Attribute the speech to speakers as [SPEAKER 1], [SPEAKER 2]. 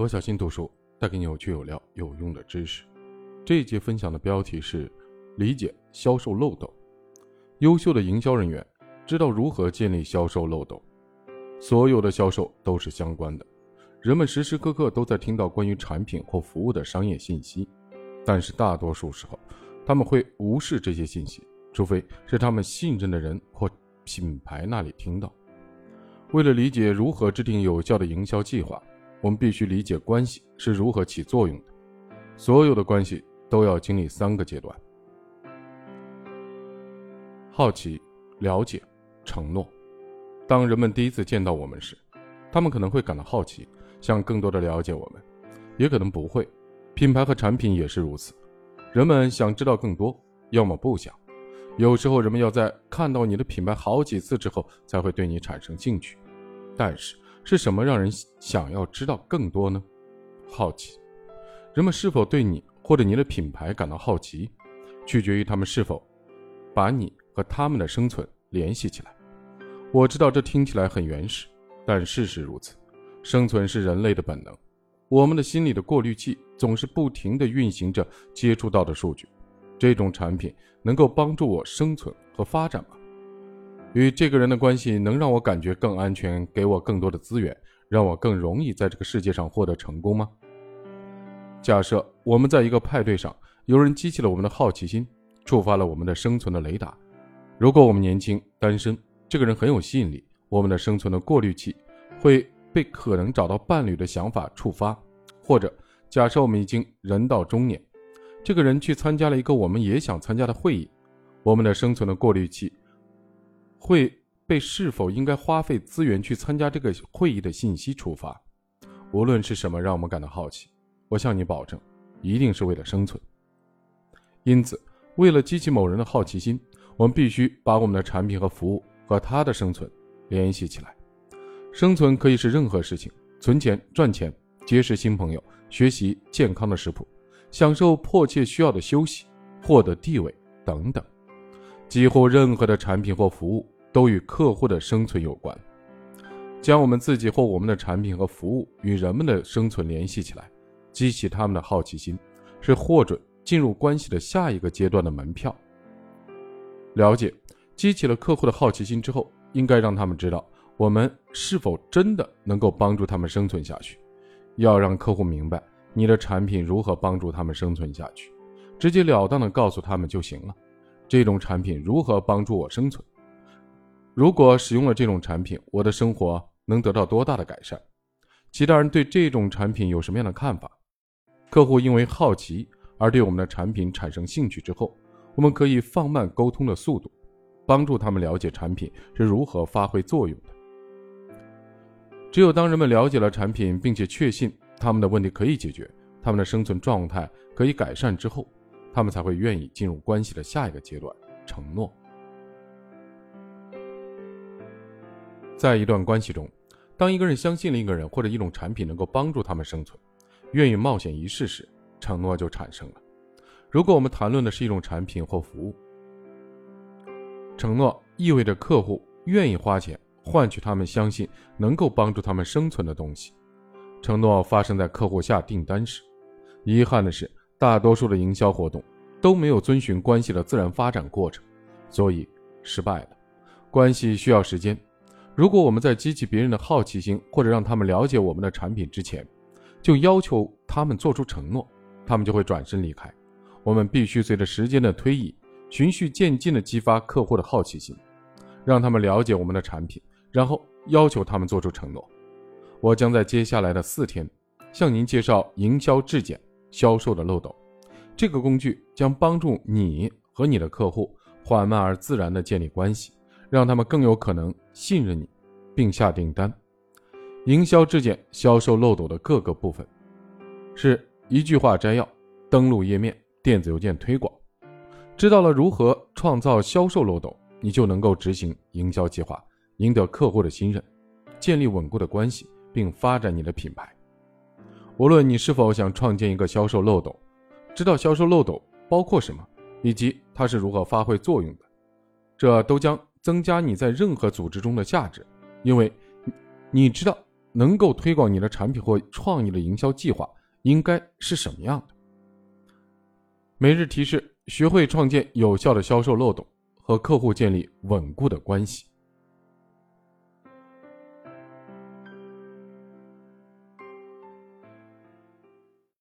[SPEAKER 1] 罗小新读书带给你有趣有料有用的知识。这一节分享的标题是“理解销售漏斗”。优秀的营销人员知道如何建立销售漏斗。所有的销售都是相关的，人们时时刻刻都在听到关于产品或服务的商业信息，但是大多数时候，他们会无视这些信息，除非是他们信任的人或品牌那里听到。为了理解如何制定有效的营销计划。我们必须理解关系是如何起作用的。所有的关系都要经历三个阶段：好奇、了解、承诺。当人们第一次见到我们时，他们可能会感到好奇，想更多的了解我们，也可能不会。品牌和产品也是如此，人们想知道更多，要么不想。有时候，人们要在看到你的品牌好几次之后，才会对你产生兴趣。但是，是什么让人想要知道更多呢？好奇，人们是否对你或者你的品牌感到好奇，取决于他们是否把你和他们的生存联系起来。我知道这听起来很原始，但事实如此。生存是人类的本能，我们的心里的过滤器总是不停地运行着接触到的数据。这种产品能够帮助我生存和发展吗？与这个人的关系能让我感觉更安全，给我更多的资源，让我更容易在这个世界上获得成功吗？假设我们在一个派对上，有人激起了我们的好奇心，触发了我们的生存的雷达。如果我们年轻、单身，这个人很有吸引力，我们的生存的过滤器会被可能找到伴侣的想法触发。或者假设我们已经人到中年，这个人去参加了一个我们也想参加的会议，我们的生存的过滤器。会被是否应该花费资源去参加这个会议的信息触发，无论是什么让我们感到好奇，我向你保证，一定是为了生存。因此，为了激起某人的好奇心，我们必须把我们的产品和服务和他的生存联系起来。生存可以是任何事情：存钱、赚钱、结识新朋友、学习健康的食谱、享受迫切需要的休息、获得地位等等。几乎任何的产品或服务都与客户的生存有关。将我们自己或我们的产品和服务与人们的生存联系起来，激起他们的好奇心，是获准进入关系的下一个阶段的门票。了解，激起了客户的好奇心之后，应该让他们知道我们是否真的能够帮助他们生存下去。要让客户明白你的产品如何帮助他们生存下去，直截了当的告诉他们就行了。这种产品如何帮助我生存？如果使用了这种产品，我的生活能得到多大的改善？其他人对这种产品有什么样的看法？客户因为好奇而对我们的产品产生兴趣之后，我们可以放慢沟通的速度，帮助他们了解产品是如何发挥作用的。只有当人们了解了产品，并且确信他们的问题可以解决，他们的生存状态可以改善之后。他们才会愿意进入关系的下一个阶段——承诺。在一段关系中，当一个人相信另一个人或者一种产品能够帮助他们生存，愿意冒险一试时，承诺就产生了。如果我们谈论的是一种产品或服务，承诺意味着客户愿意花钱换取他们相信能够帮助他们生存的东西。承诺发生在客户下订单时。遗憾的是。大多数的营销活动都没有遵循关系的自然发展过程，所以失败了。关系需要时间。如果我们在激起别人的好奇心或者让他们了解我们的产品之前，就要求他们做出承诺，他们就会转身离开。我们必须随着时间的推移，循序渐进地激发客户的好奇心，让他们了解我们的产品，然后要求他们做出承诺。我将在接下来的四天向您介绍营销质检。销售的漏斗，这个工具将帮助你和你的客户缓慢而自然地建立关系，让他们更有可能信任你，并下订单。营销质检销售漏斗的各个部分，是一句话摘要：登录页面、电子邮件推广。知道了如何创造销售漏斗，你就能够执行营销计划，赢得客户的信任，建立稳固的关系，并发展你的品牌。无论你是否想创建一个销售漏斗，知道销售漏斗包括什么，以及它是如何发挥作用的，这都将增加你在任何组织中的价值，因为你知道能够推广你的产品或创意的营销计划应该是什么样的。每日提示：学会创建有效的销售漏洞，和客户建立稳固的关系。